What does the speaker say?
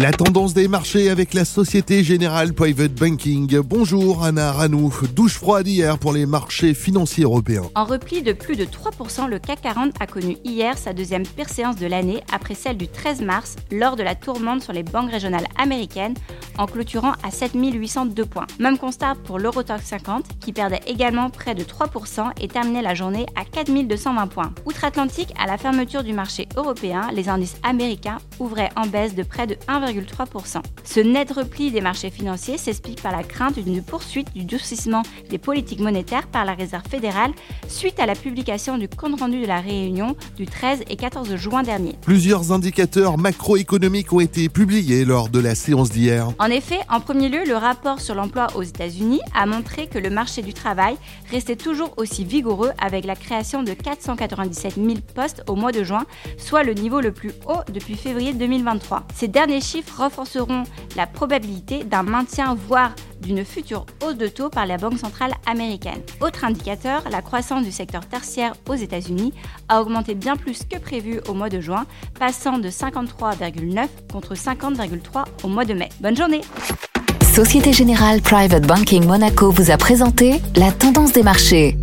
La tendance des marchés avec la Société Générale Private Banking. Bonjour Anna Ranou. Douche froide hier pour les marchés financiers européens. En repli de plus de 3%, le CAC 40 a connu hier sa deuxième pire séance de l'année après celle du 13 mars lors de la tourmente sur les banques régionales américaines en clôturant à 7802 points. Même constat pour l'Eurotox 50 qui perdait également près de 3% et terminait la journée à 4220 points. Outre-Atlantique, à la fermeture du marché européen, les indices américains ouvraient en baisse de près de 1, ce net repli des marchés financiers s'explique par la crainte d'une poursuite du durcissement des politiques monétaires par la Réserve fédérale suite à la publication du compte-rendu de la réunion du 13 et 14 juin dernier. Plusieurs indicateurs macroéconomiques ont été publiés lors de la séance d'hier. En effet, en premier lieu, le rapport sur l'emploi aux États-Unis a montré que le marché du travail restait toujours aussi vigoureux avec la création de 497 000 postes au mois de juin, soit le niveau le plus haut depuis février 2023. Ces derniers chiffres renforceront la probabilité d'un maintien, voire d'une future hausse de taux par la Banque centrale américaine. Autre indicateur, la croissance du secteur tertiaire aux États-Unis a augmenté bien plus que prévu au mois de juin, passant de 53,9 contre 50,3 au mois de mai. Bonne journée Société Générale Private Banking Monaco vous a présenté la tendance des marchés.